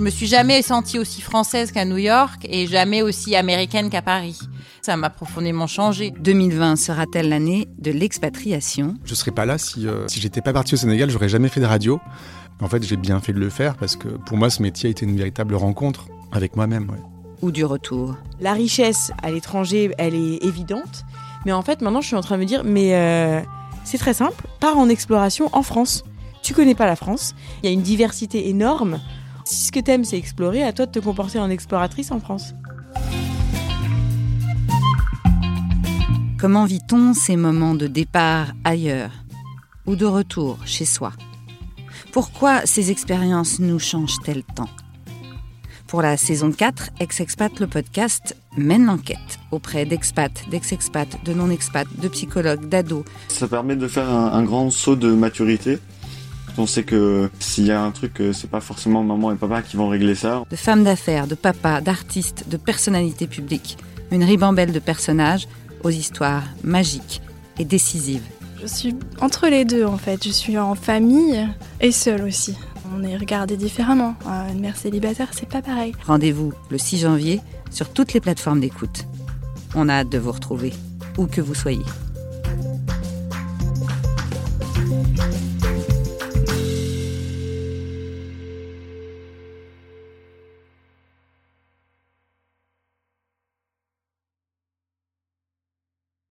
Je me suis jamais sentie aussi française qu'à New York et jamais aussi américaine qu'à Paris. Ça m'a profondément changé. 2020 sera-t-elle l'année de l'expatriation? Je serais pas là si, euh, si j'étais pas parti au Sénégal, j'aurais jamais fait de radio. En fait, j'ai bien fait de le faire parce que pour moi, ce métier a été une véritable rencontre avec moi-même. ouais. ou du retour La richesse à l'étranger, elle est évidente. Mais en fait, maintenant, je suis en train de me dire, mais euh, c'est très simple. Pars en exploration en France. Tu connais pas la France. Il y a une diversité énorme. Si ce que t'aimes, c'est explorer, à toi de te comporter en exploratrice en France. Comment vit-on ces moments de départ ailleurs ou de retour chez soi? Pourquoi ces expériences nous changent-elles tant? Pour la saison 4, Ex-Expat, le podcast, mène l'enquête auprès d'expats, d'ex-expats, de non-expats, de psychologues, d'ados, Ça permet de faire un, un grand saut de maturité. On sait que s'il y a un truc, euh, c'est pas forcément maman et papa qui vont régler ça. de femmes d'affaires, de papas, d'artistes, de personnalités publiques. Une ribambelle de personnages aux histoires magiques et décisives. Je suis entre les deux en fait. Je suis en famille et seule aussi. On est regardé différemment. Une mère célibataire, c'est pas pareil. Rendez-vous le 6 janvier sur toutes les plateformes d'écoute. On a hâte de vous retrouver, où que vous soyez.